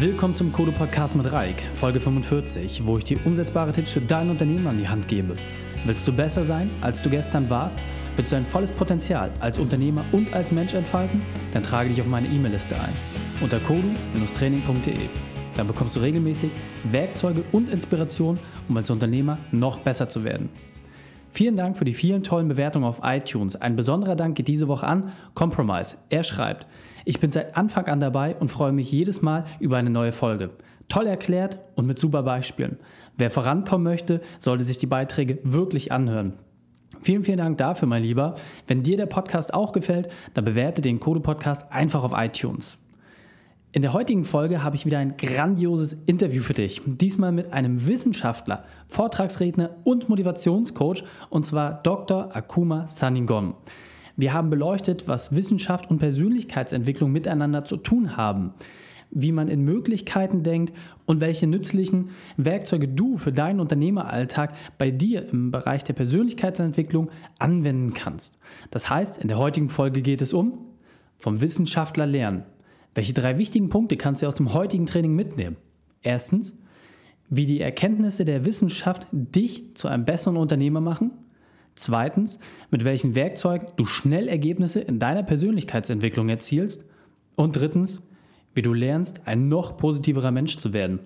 Willkommen zum Kodo Podcast mit Reik, Folge 45, wo ich dir umsetzbare Tipps für dein Unternehmen an die Hand gebe. Willst du besser sein, als du gestern warst? Willst du ein volles Potenzial als Unternehmer und als Mensch entfalten? Dann trage dich auf meine E-Mail-Liste ein unter kodu-training.de. Dann bekommst du regelmäßig Werkzeuge und Inspiration, um als Unternehmer noch besser zu werden. Vielen Dank für die vielen tollen Bewertungen auf iTunes. Ein besonderer Dank geht diese Woche an Compromise. Er schreibt, ich bin seit Anfang an dabei und freue mich jedes Mal über eine neue Folge. Toll erklärt und mit super Beispielen. Wer vorankommen möchte, sollte sich die Beiträge wirklich anhören. Vielen, vielen Dank dafür, mein Lieber. Wenn dir der Podcast auch gefällt, dann bewerte den Code Podcast einfach auf iTunes. In der heutigen Folge habe ich wieder ein grandioses Interview für dich. Diesmal mit einem Wissenschaftler, Vortragsredner und Motivationscoach, und zwar Dr. Akuma Saningon. Wir haben beleuchtet, was Wissenschaft und Persönlichkeitsentwicklung miteinander zu tun haben, wie man in Möglichkeiten denkt und welche nützlichen Werkzeuge du für deinen Unternehmeralltag bei dir im Bereich der Persönlichkeitsentwicklung anwenden kannst. Das heißt, in der heutigen Folge geht es um vom Wissenschaftler lernen. Welche drei wichtigen Punkte kannst du aus dem heutigen Training mitnehmen? Erstens, wie die Erkenntnisse der Wissenschaft dich zu einem besseren Unternehmer machen. Zweitens, mit welchen Werkzeugen du schnell Ergebnisse in deiner Persönlichkeitsentwicklung erzielst. Und drittens, wie du lernst, ein noch positiverer Mensch zu werden.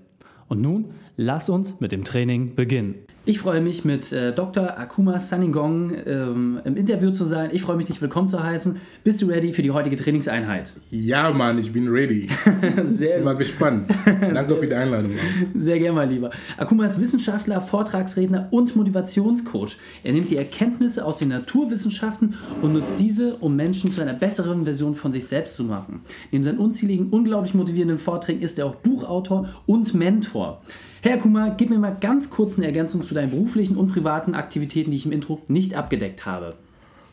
Und nun lass uns mit dem Training beginnen. Ich freue mich, mit äh, Dr. Akuma Saningong ähm, im Interview zu sein. Ich freue mich, dich willkommen zu heißen. Bist du ready für die heutige Trainingseinheit? Ja, Mann, ich bin ready. Sehr gut. Mal gespannt. Danke für die Einladung. Mann. Sehr gerne, mein Lieber. Akuma ist Wissenschaftler, Vortragsredner und Motivationscoach. Er nimmt die Erkenntnisse aus den Naturwissenschaften und nutzt diese, um Menschen zu einer besseren Version von sich selbst zu machen. Neben seinen unzähligen, unglaublich motivierenden Vorträgen ist er auch Buchautor und Mentor. Herr Kumar, gib mir mal ganz kurz eine Ergänzung zu deinen beruflichen und privaten Aktivitäten, die ich im Intro nicht abgedeckt habe.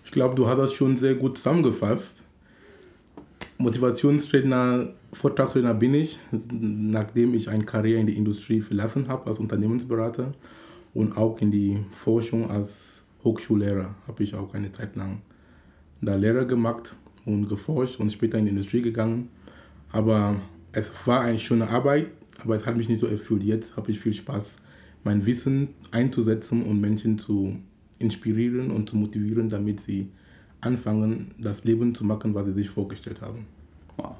Ich glaube, du hast das schon sehr gut zusammengefasst. Motivationstrainer, Vortragstrainer bin ich, nachdem ich eine Karriere in die Industrie verlassen habe als Unternehmensberater und auch in die Forschung als Hochschullehrer habe ich auch eine Zeit lang da Lehrer gemacht und geforscht und später in die Industrie gegangen. Aber es war eine schöne Arbeit, aber es hat mich nicht so erfüllt. Jetzt habe ich viel Spaß, mein Wissen einzusetzen und Menschen zu inspirieren und zu motivieren, damit sie anfangen, das Leben zu machen, was sie sich vorgestellt haben. Wow.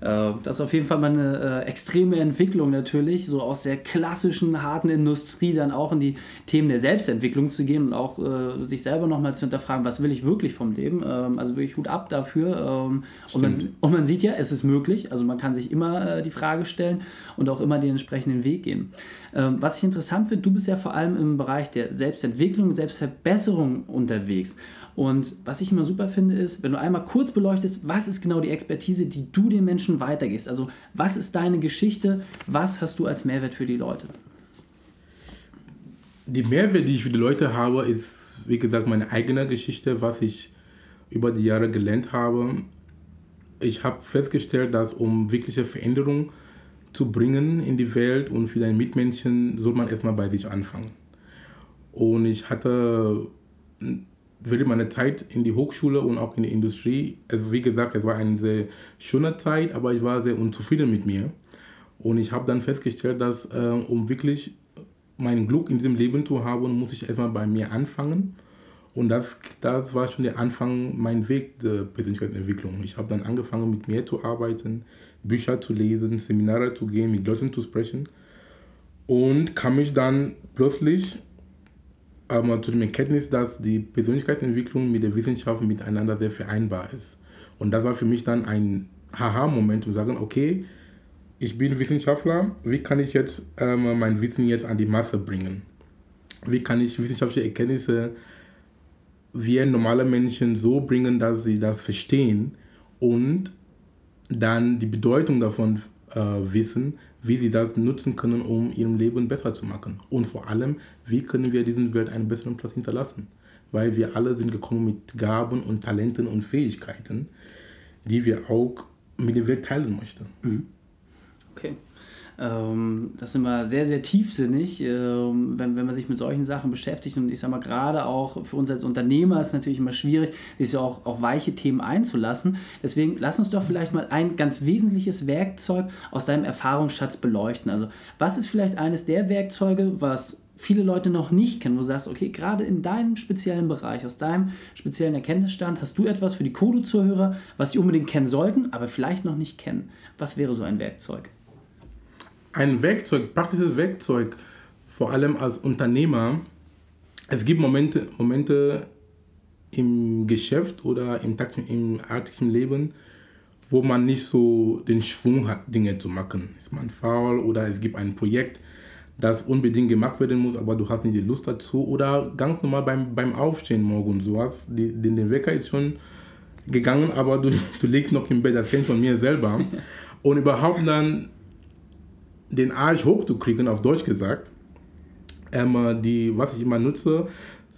Äh, das ist auf jeden Fall mal eine äh, extreme Entwicklung natürlich, so aus der klassischen harten Industrie dann auch in die Themen der Selbstentwicklung zu gehen und auch äh, sich selber nochmal zu hinterfragen, was will ich wirklich vom Leben. Ähm, also wirklich Hut ab dafür. Ähm, und, man, und man sieht ja, es ist möglich, also man kann sich immer die Frage stellen und auch immer den entsprechenden Weg gehen. Ähm, was ich interessant finde, du bist ja vor allem im Bereich der Selbstentwicklung, Selbstverbesserung unterwegs. Und was ich immer super finde, ist, wenn du einmal kurz beleuchtest, was ist genau die Expertise, die du den Menschen weitergehst. Also was ist deine Geschichte? Was hast du als Mehrwert für die Leute? Die Mehrwert, die ich für die Leute habe, ist, wie gesagt, meine eigene Geschichte, was ich über die Jahre gelernt habe. Ich habe festgestellt, dass um wirkliche Veränderung zu bringen in die Welt und für deine Mitmenschen, soll man erstmal bei sich anfangen. Und ich hatte während meiner Zeit in die Hochschule und auch in die Industrie, also wie gesagt, es war eine sehr schöne Zeit, aber ich war sehr unzufrieden mit mir. Und ich habe dann festgestellt, dass äh, um wirklich mein Glück in diesem Leben zu haben, muss ich erstmal bei mir anfangen. Und das, das war schon der Anfang, mein Weg der Persönlichkeitsentwicklung. Ich habe dann angefangen, mit mir zu arbeiten, Bücher zu lesen, Seminare zu gehen, mit Leuten zu sprechen. Und kam ich dann plötzlich aber zu dem Erkenntnis, dass die Persönlichkeitsentwicklung mit der Wissenschaft miteinander sehr vereinbar ist. Und das war für mich dann ein Haha-Moment, um zu sagen, okay, ich bin Wissenschaftler, wie kann ich jetzt ähm, mein Wissen jetzt an die Masse bringen? Wie kann ich wissenschaftliche Erkenntnisse wie normale Menschen so bringen, dass sie das verstehen und dann die Bedeutung davon äh, wissen, wie sie das nutzen können, um ihrem Leben besser zu machen. Und vor allem, wie können wir diesen Welt einen besseren Platz hinterlassen. Weil wir alle sind gekommen mit Gaben und Talenten und Fähigkeiten, die wir auch mit der Welt teilen möchten. Mhm. Okay. Ähm, das ist immer sehr, sehr tiefsinnig, ähm, wenn, wenn man sich mit solchen Sachen beschäftigt. Und ich sage mal, gerade auch für uns als Unternehmer ist es natürlich immer schwierig, sich so auch auf weiche Themen einzulassen. Deswegen lass uns doch vielleicht mal ein ganz wesentliches Werkzeug aus deinem Erfahrungsschatz beleuchten. Also, was ist vielleicht eines der Werkzeuge, was viele Leute noch nicht kennen, wo du sagst, okay, gerade in deinem speziellen Bereich, aus deinem speziellen Erkenntnisstand, hast du etwas für die Kodo-Zuhörer, was sie unbedingt kennen sollten, aber vielleicht noch nicht kennen. Was wäre so ein Werkzeug? Ein Werkzeug, praktisches Werkzeug, vor allem als Unternehmer. Es gibt Momente, Momente im Geschäft oder im, im alltäglichen Leben, wo man nicht so den Schwung hat, Dinge zu machen. Ist man faul oder es gibt ein Projekt, das unbedingt gemacht werden muss, aber du hast nicht die Lust dazu. Oder ganz normal beim, beim Aufstehen morgen. Du hast, die, den, der Wecker ist schon gegangen, aber du, du liegst noch im Bett. Das kennt von mir selber. Und überhaupt dann den Arsch hochzukriegen, auf Deutsch gesagt, ähm, die, was ich immer nutze,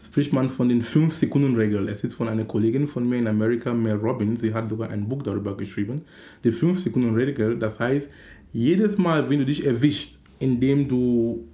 spricht man von den 5-Sekunden-Regel. Es ist von einer Kollegin von mir in Amerika, Mel Robin, sie hat sogar ein Buch darüber geschrieben. Die 5-Sekunden-Regel, das heißt, jedes Mal, wenn du dich erwischt, indem du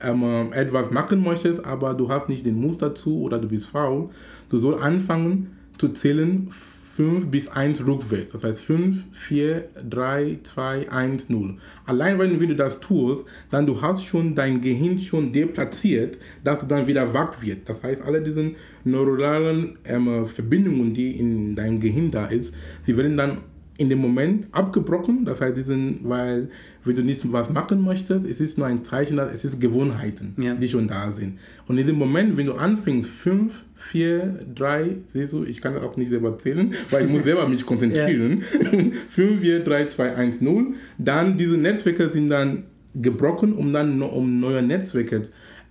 ähm, etwas machen möchtest, aber du hast nicht den Mut dazu oder du bist faul, du sollst anfangen zu zählen 5 bis 1 rückwärts. Das heißt 5, 4, 3, 2, 1, 0. Allein wenn, du das tust, dann du hast schon dein Gehirn schon deplatziert, dass du dann wieder wach wird. Das heißt, alle diese neuronalen ähm, Verbindungen, die in deinem Gehirn da ist, die werden dann in dem Moment abgebrochen. Das heißt, die sind, weil wenn du nicht was machen möchtest, es ist nur ein Zeichen, dass es ist Gewohnheiten, ja. die schon da sind. Und in dem Moment, wenn du anfängst, 5, 4, 3, siehst du, ich kann das auch nicht selber zählen, weil ich muss selber mich konzentrieren. 5, 4, 3, 2, 1, 0. Dann diese Netzwerke sind dann gebrochen, um dann um neue Netzwerke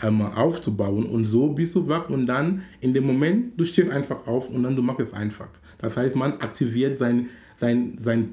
ähm, aufzubauen. Und so bist du wach und dann in dem Moment, du stehst einfach auf und dann du machst es einfach. Das heißt, man aktiviert sein, sein, sein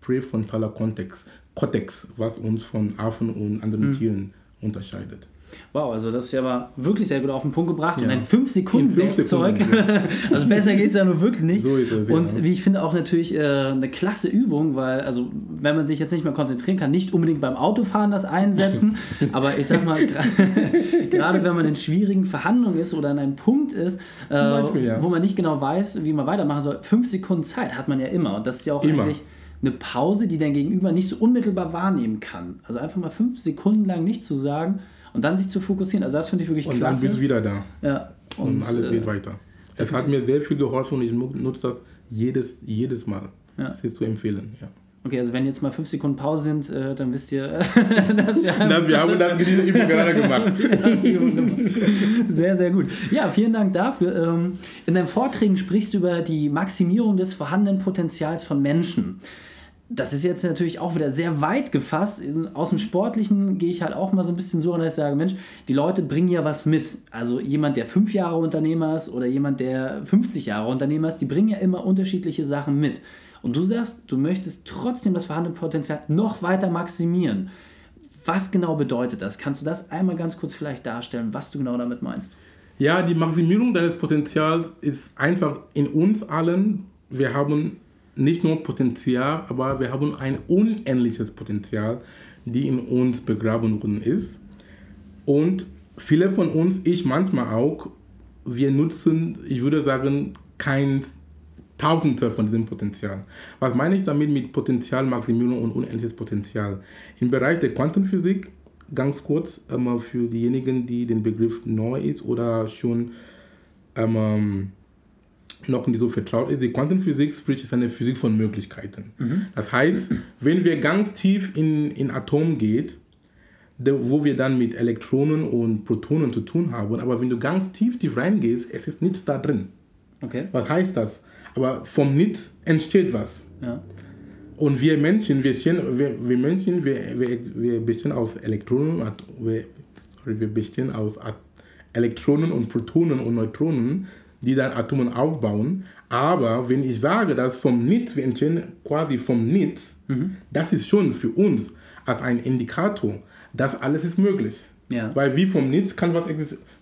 präfrontaler Kontext. Cortex, was uns von Affen und anderen mhm. Tieren unterscheidet. Wow, also das ist ja aber wirklich sehr gut auf den Punkt gebracht ja. und ein 5-Sekunden-Werkzeug. Ja. also besser geht es ja nur wirklich nicht. So ist es, und ja. wie ich finde, auch natürlich äh, eine klasse Übung, weil, also wenn man sich jetzt nicht mehr konzentrieren kann, nicht unbedingt beim Autofahren das einsetzen, aber ich sag mal, gerade wenn man in schwierigen Verhandlungen ist oder an einem Punkt ist, äh, Beispiel, wo man nicht genau weiß, wie man weitermachen soll, fünf Sekunden Zeit hat man ja immer und das ist ja auch immer. eigentlich eine Pause, die dein Gegenüber nicht so unmittelbar wahrnehmen kann. Also einfach mal fünf Sekunden lang nichts zu sagen und dann sich zu fokussieren. Also das finde ich wirklich und klasse. Und dann bist du wieder da. Ja. Und, und alles geht äh, weiter. Es hat mir sehr viel geholfen und ich nutze das jedes, jedes Mal. Ja. Das ist zu empfehlen, ja. Okay, also wenn jetzt mal fünf Sekunden Pause sind, äh, dann wisst ihr, dass wir, haben, wir haben dann diese Übung gerade gemacht. sehr, sehr gut. Ja, vielen Dank dafür. Ähm, in deinen Vorträgen sprichst du über die Maximierung des vorhandenen Potenzials von Menschen das ist jetzt natürlich auch wieder sehr weit gefasst. Aus dem Sportlichen gehe ich halt auch mal so ein bisschen so, dass ich sage, Mensch, die Leute bringen ja was mit. Also jemand, der fünf Jahre Unternehmer ist oder jemand, der 50 Jahre Unternehmer ist, die bringen ja immer unterschiedliche Sachen mit. Und du sagst, du möchtest trotzdem das vorhandene Potenzial noch weiter maximieren. Was genau bedeutet das? Kannst du das einmal ganz kurz vielleicht darstellen, was du genau damit meinst? Ja, die Maximierung deines Potenzials ist einfach in uns allen. Wir haben nicht nur Potenzial, aber wir haben ein unendliches Potenzial, die in uns begraben worden ist. Und viele von uns, ich manchmal auch, wir nutzen, ich würde sagen, kein Tausendter von diesem Potenzial. Was meine ich damit mit Potenzialmaximierung und unendliches Potenzial? Im Bereich der Quantenphysik, ganz kurz ähm, für diejenigen, die den Begriff neu ist oder schon ähm, noch nicht so vertraut ist. Die Quantenphysik sprich ist eine Physik von Möglichkeiten. Mhm. Das heißt, wenn wir ganz tief in, in Atom geht, wo wir dann mit Elektronen und Protonen zu tun haben, aber wenn du ganz tief, tief reingehst, es ist nichts da drin. Okay. Was heißt das? Aber vom Nichts entsteht was. Ja. Und wir Menschen, wir, stehen, wir, wir Menschen, wir, wir, wir bestehen aus Elektronen, wir, sorry, wir bestehen aus Elektronen und Protonen und Neutronen die dann Atomen aufbauen. Aber wenn ich sage, dass vom Nichts, wir entstehen quasi vom Nichts, mhm. das ist schon für uns als ein Indikator, dass alles ist möglich. Ja. Weil wie vom Nichts kann was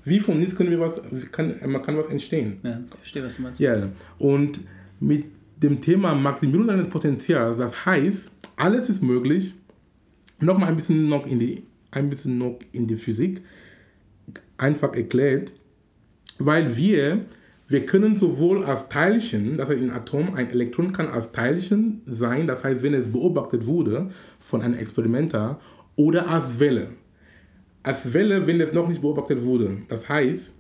wie vom Nichts können wir was, kann, man kann was entstehen. Ja, ich verstehe, was du meinst. Ja, und mit dem Thema Maximierung deines Potenzials, das heißt, alles ist möglich, Nochmal ein bisschen noch in die, ein bisschen noch in die Physik einfach erklärt, weil wir, wir können sowohl als Teilchen, das heißt ein Atom, ein Elektron kann als Teilchen sein, das heißt, wenn es beobachtet wurde von einem Experimenter, oder als Welle. Als Welle, wenn es noch nicht beobachtet wurde. Das heißt,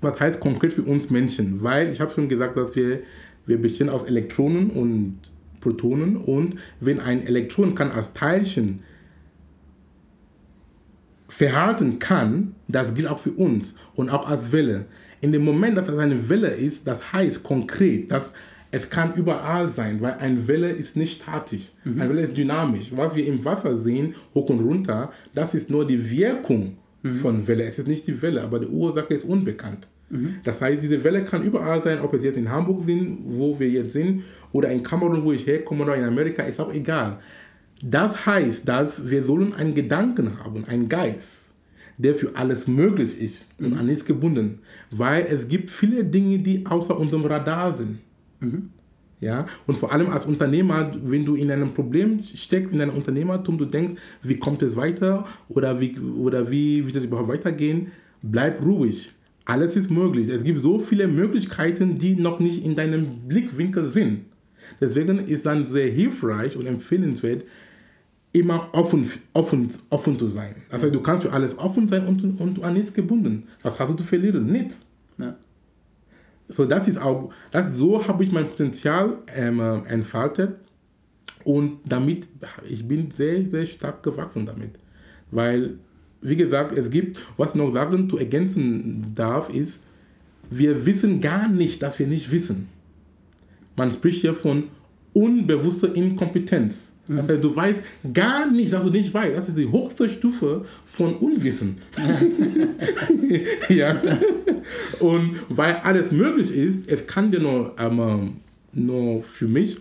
was heißt konkret für uns Menschen? Weil ich habe schon gesagt, dass wir, wir bestehen aus Elektronen und Protonen und wenn ein Elektron kann als Teilchen verhalten kann, das gilt auch für uns und auch als Welle. In dem Moment, dass es eine Welle ist, das heißt konkret, dass es kann überall sein, weil eine Welle ist nicht statisch. Mhm. Eine Welle ist dynamisch. Was wir im Wasser sehen, hoch und runter, das ist nur die Wirkung mhm. von Welle. Es ist nicht die Welle, aber die Ursache ist unbekannt. Mhm. Das heißt, diese Welle kann überall sein, ob wir jetzt in Hamburg sind, wo wir jetzt sind, oder in Kamerun, wo ich herkomme, oder in Amerika, ist auch egal. Das heißt, dass wir sollen einen Gedanken haben, einen Geist, der für alles möglich ist und mhm. an nichts gebunden. Weil es gibt viele Dinge, die außer unserem Radar sind. Mhm. Ja? Und vor allem als Unternehmer, wenn du in einem Problem steckst, in einem Unternehmertum, du denkst, wie kommt es weiter oder wie, oder wie wird es überhaupt weitergehen, bleib ruhig. Alles ist möglich. Es gibt so viele Möglichkeiten, die noch nicht in deinem Blickwinkel sind. Deswegen ist dann sehr hilfreich und empfehlenswert, immer offen, offen, offen zu sein. Also du kannst für alles offen sein und, und an nichts gebunden. Was hast du zu verlieren? Nichts. Ja. So, das ist auch, das, so habe ich mein Potenzial ähm, entfaltet und damit, ich bin sehr, sehr stark gewachsen damit. Weil wie gesagt, es gibt, was ich noch sagen zu ergänzen darf, ist, wir wissen gar nicht, dass wir nicht wissen. Man spricht hier von unbewusster Inkompetenz. Mhm. Das heißt, du weißt gar nicht, dass du nicht weißt. Das ist die höchste Stufe von Unwissen. ja. Und weil alles möglich ist, es kann dir nur, ähm, nur für mich,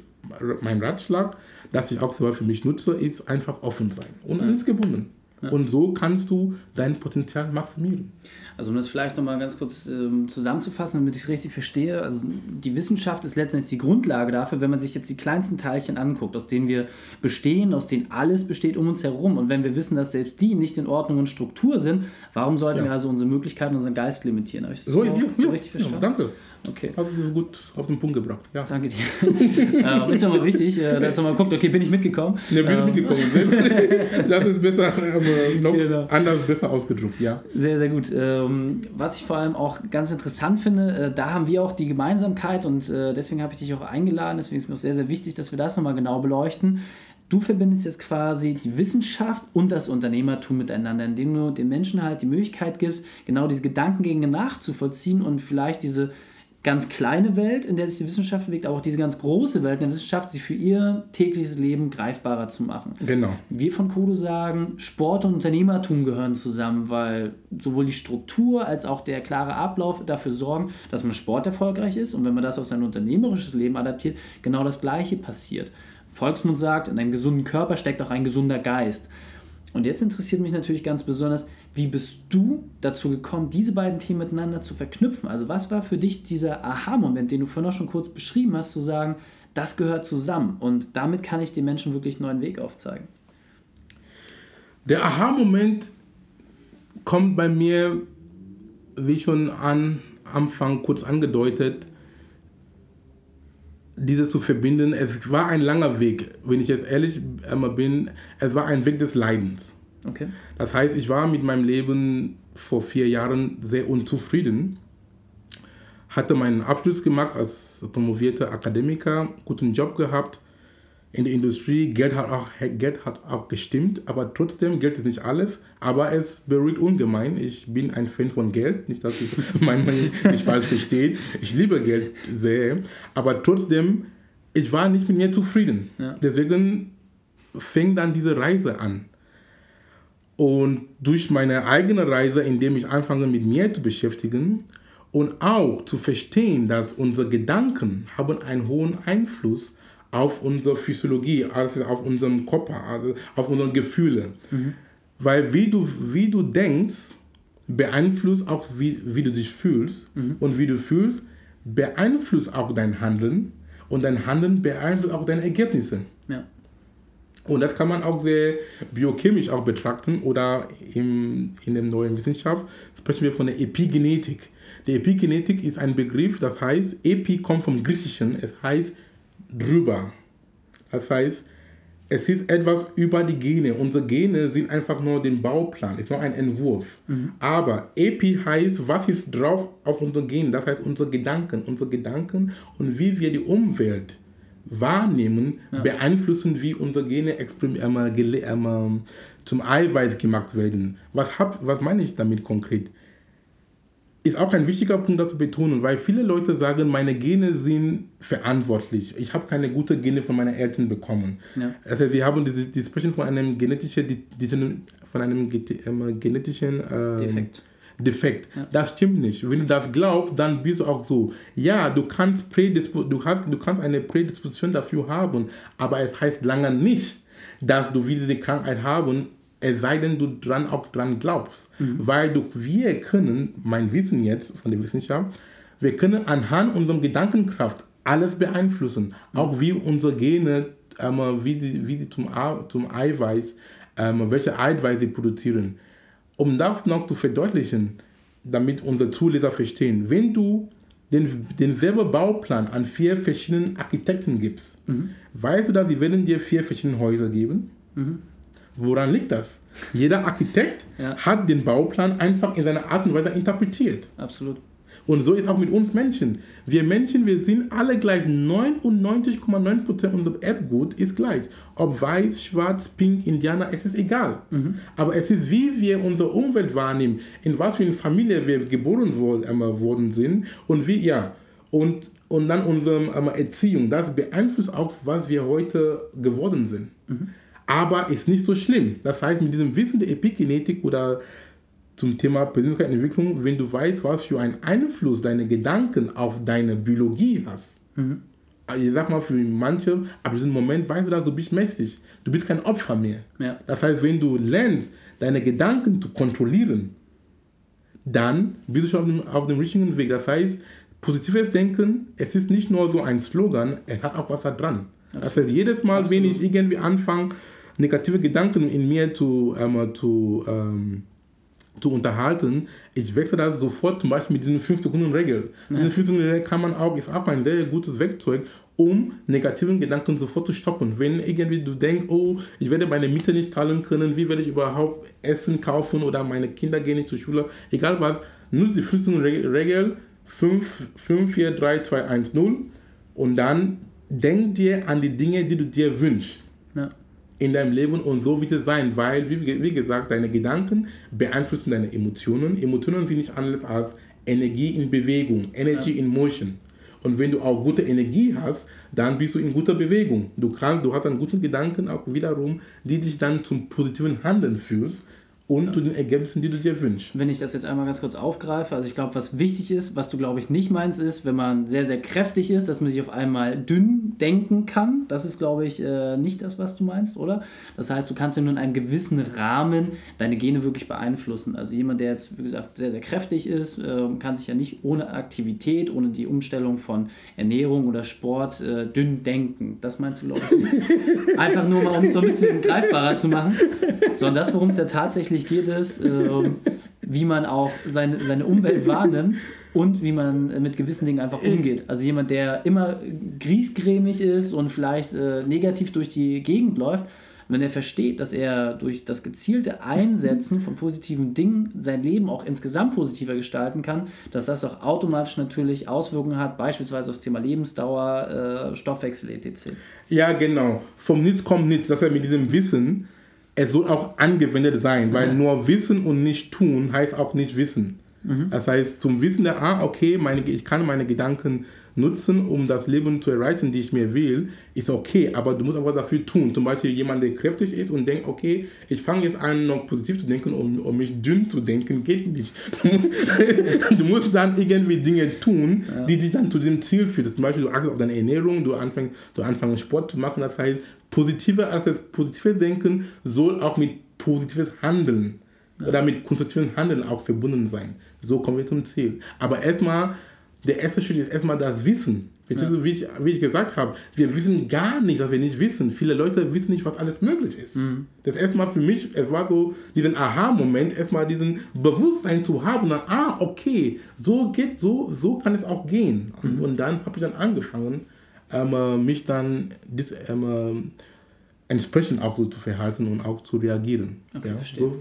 mein Ratschlag, dass ich auch für mich nutze, ist einfach offen sein und mhm. gebunden. Ja. Und so kannst du dein Potenzial maximieren. Also um das vielleicht nochmal ganz kurz ähm, zusammenzufassen, damit ich es richtig verstehe, also die Wissenschaft ist letztendlich die Grundlage dafür, wenn man sich jetzt die kleinsten Teilchen anguckt, aus denen wir bestehen, aus denen alles besteht um uns herum. Und wenn wir wissen, dass selbst die nicht in Ordnung und Struktur sind, warum sollten ja. wir also unsere Möglichkeiten, unseren Geist limitieren? Habe ich das so, so, so richtig verstanden? danke. Okay. Hast du das gut auf den Punkt gebracht. Ja. Danke dir. äh, ist ja mal wichtig, äh, dass man mal guckt, okay, bin ich mitgekommen? Ne, bin ich ähm. mitgekommen. das ist besser, aber noch genau. anders besser ausgedruckt, ja. Sehr, sehr gut. Ähm, was ich vor allem auch ganz interessant finde, äh, da haben wir auch die Gemeinsamkeit und äh, deswegen habe ich dich auch eingeladen, deswegen ist mir auch sehr, sehr wichtig, dass wir das nochmal genau beleuchten. Du verbindest jetzt quasi die Wissenschaft und das Unternehmertum miteinander, indem du den Menschen halt die Möglichkeit gibst, genau diese Gedankengänge nachzuvollziehen und vielleicht diese ganz kleine Welt, in der sich die Wissenschaft bewegt, aber auch diese ganz große Welt in der Wissenschaft, sie für ihr tägliches Leben greifbarer zu machen. Genau. Wir von Kudo sagen, Sport und Unternehmertum gehören zusammen, weil sowohl die Struktur als auch der klare Ablauf dafür sorgen, dass man Sport erfolgreich ist und wenn man das auf sein unternehmerisches Leben adaptiert, genau das Gleiche passiert. Volksmund sagt, in einem gesunden Körper steckt auch ein gesunder Geist. Und jetzt interessiert mich natürlich ganz besonders, wie bist du dazu gekommen, diese beiden Themen miteinander zu verknüpfen? Also was war für dich dieser Aha-Moment, den du vorhin auch schon kurz beschrieben hast, zu sagen, das gehört zusammen und damit kann ich den Menschen wirklich einen neuen Weg aufzeigen? Der Aha-Moment kommt bei mir, wie schon am Anfang kurz angedeutet, diese zu verbinden. Es war ein langer Weg, wenn ich jetzt ehrlich bin. Es war ein Weg des Leidens. Okay. Das heißt, ich war mit meinem Leben vor vier Jahren sehr unzufrieden. Hatte meinen Abschluss gemacht als promovierter Akademiker, guten Job gehabt in der Industrie. Geld hat auch, Geld hat auch gestimmt, aber trotzdem, Geld ist nicht alles, aber es beruhigt ungemein. Ich bin ein Fan von Geld, nicht, dass ich mein nicht falsch versteht. Ich liebe Geld sehr, aber trotzdem, ich war nicht mit mir zufrieden. Ja. Deswegen fing dann diese Reise an. Und durch meine eigene Reise, indem ich anfange mit mir zu beschäftigen und auch zu verstehen, dass unsere Gedanken haben einen hohen Einfluss auf unsere Physiologie, also auf unseren Körper, also auf unsere Gefühle. Mhm. Weil wie du, wie du denkst, beeinflusst auch, wie, wie du dich fühlst. Mhm. Und wie du fühlst, beeinflusst auch dein Handeln. Und dein Handeln beeinflusst auch deine Ergebnisse. Ja. Und das kann man auch sehr biochemisch auch betrachten oder im, in der neuen Wissenschaft sprechen wir von der Epigenetik. Die Epigenetik ist ein Begriff, das heißt, Epi kommt vom Griechischen, es heißt drüber. Das heißt, es ist etwas über die Gene. Unsere Gene sind einfach nur den Bauplan, ist nur ein Entwurf. Mhm. Aber Epi heißt, was ist drauf auf unseren Genen? Das heißt, unsere Gedanken, unsere Gedanken und wie wir die Umwelt wahrnehmen, ja. beeinflussen, wie unsere Gene zum Eiweiß gemacht werden. Was, hab, was meine ich damit konkret? Ist auch ein wichtiger Punkt, das zu betonen, weil viele Leute sagen, meine Gene sind verantwortlich. Ich habe keine guten Gene von meinen Eltern bekommen. Ja. Also sie haben die, die sprechen von einem genetischen, die, die, von einem ähm, genetischen ähm, Defekt defekt. Ja. Das stimmt nicht. Wenn du das glaubst, dann bist du auch so. Ja, du kannst, Prädispo du, hast, du kannst eine Prädisposition dafür haben, aber es heißt lange nicht, dass du diese Krankheit haben, es sei denn, du dran auch dran glaubst. Mhm. Weil du, wir können, mein Wissen jetzt von der Wissenschaft, wir können anhand unserer Gedankenkraft alles beeinflussen. Mhm. Auch wie unsere Gene, ähm, wie die, wie die zum, zum Eiweiß, ähm, welche Eiweiß sie produzieren um das noch zu verdeutlichen, damit unsere Zuleser verstehen, wenn du den, denselben Bauplan an vier verschiedenen Architekten gibst, mhm. weißt du, dass sie werden dir vier verschiedene Häuser geben? Mhm. Woran liegt das? Jeder Architekt ja. hat den Bauplan einfach in seiner Art und Weise interpretiert. Absolut. Und so ist auch mit uns Menschen. Wir Menschen, wir sind alle gleich. 99,9% unserer Erbgut ist gleich. Ob weiß, schwarz, pink, Indianer, es ist egal. Mhm. Aber es ist, wie wir unsere Umwelt wahrnehmen, in was für eine Familie wir geboren worden sind und wie, ja. Und, und dann unsere Erziehung, das beeinflusst auch, was wir heute geworden sind. Mhm. Aber ist nicht so schlimm. Das heißt, mit diesem Wissen der Epigenetik oder zum Thema Persönlichkeitsentwicklung, wenn du weißt, was für einen Einfluss deine Gedanken auf deine Biologie hast. Mhm. Also ich sag mal, für manche, ab diesem Moment weißt du, dass du bist mächtig. Du bist kein Opfer mehr. Ja. Das heißt, wenn du lernst, deine Gedanken zu kontrollieren, dann bist du schon auf dem, auf dem richtigen Weg. Das heißt, positives Denken, es ist nicht nur so ein Slogan, es hat auch was da dran. Das heißt, jedes Mal, Absolut. wenn ich irgendwie anfange, negative Gedanken in mir zu, ähm, zu ähm, zu unterhalten, ich wechsle das sofort zum Beispiel mit diesen 5-Sekunden-Regel. Ja. Diese 5-Sekunden-Regel kann man auch, ist auch ein sehr gutes Werkzeug, um negativen Gedanken sofort zu stoppen. Wenn irgendwie du denkst, oh, ich werde meine Miete nicht zahlen können, wie werde ich überhaupt Essen kaufen oder meine Kinder gehen nicht zur Schule, egal was, nutze die 5-Sekunden-Regel 5, 5, 4, 3, 2, 1, 0 und dann denk dir an die Dinge, die du dir wünschst. In deinem Leben und so wird es sein, weil, wie, wie gesagt, deine Gedanken beeinflussen deine Emotionen. Emotionen sind nicht anders als Energie in Bewegung, Energy ja. in Motion. Und wenn du auch gute Energie hast, dann bist du in guter Bewegung. Du, kannst, du hast einen guten Gedanken auch wiederum, die dich dann zum positiven Handeln führt und ja. zu den Ergebnissen, die du dir wünschst. Wenn ich das jetzt einmal ganz kurz aufgreife, also ich glaube, was wichtig ist, was du glaube ich nicht meinst, ist, wenn man sehr, sehr kräftig ist, dass man sich auf einmal dünn denken kann. Das ist glaube ich äh, nicht das, was du meinst, oder? Das heißt, du kannst ja nur in einem gewissen Rahmen deine Gene wirklich beeinflussen. Also jemand, der jetzt, wie gesagt, sehr, sehr kräftig ist, äh, kann sich ja nicht ohne Aktivität, ohne die Umstellung von Ernährung oder Sport äh, dünn denken. Das meinst du, glaube ich, nicht. Einfach nur mal, um es so ein bisschen greifbarer zu machen. Sondern das, worum es ja tatsächlich tatsächlich geht es, äh, wie man auch seine, seine Umwelt wahrnimmt und wie man mit gewissen Dingen einfach umgeht. Also jemand, der immer griesgrämig ist und vielleicht äh, negativ durch die Gegend läuft, wenn er versteht, dass er durch das gezielte Einsetzen von positiven Dingen sein Leben auch insgesamt positiver gestalten kann, dass das auch automatisch natürlich Auswirkungen hat, beispielsweise aufs Thema Lebensdauer, äh, Stoffwechsel etc. Ja, genau. Vom Nichts kommt nichts, dass er mit diesem Wissen es soll auch angewendet sein, weil nur Wissen und nicht tun heißt auch nicht Wissen. Mhm. Das heißt, zum Wissen der, ah, okay, meine, ich kann meine Gedanken nutzen, um das Leben zu erreichen, die ich mir will, ist okay, aber du musst aber dafür tun. Zum Beispiel jemand, der kräftig ist und denkt, okay, ich fange jetzt an, noch positiv zu denken, um, um mich dünn zu denken, geht nicht. du musst dann irgendwie Dinge tun, ja. die dich dann zu dem Ziel führen. Zum Beispiel, du achtest auf deine Ernährung, du anfängst, du anfängst Sport zu machen, das heißt, positive, also positive Denken soll auch mit positives Handeln ja. oder mit konstruktivem Handeln auch verbunden sein. So kommen wir zum Ziel. Aber erstmal, der erste Schritt ist erstmal das Wissen. Ja. Wie, ich, wie ich gesagt habe, wir wissen gar nicht, was wir nicht wissen. Viele Leute wissen nicht, was alles möglich ist. Mhm. Das erstmal für mich, es war so diesen Aha-Moment, erstmal diesen Bewusstsein zu haben, dann, ah, okay, so geht, so, so kann es auch gehen. Mhm. Und, dann habe ich dann angefangen, ähm, mich dann dis, ähm, entsprechend auch so zu verhalten und auch zu reagieren. Okay, ja, verstehe. So.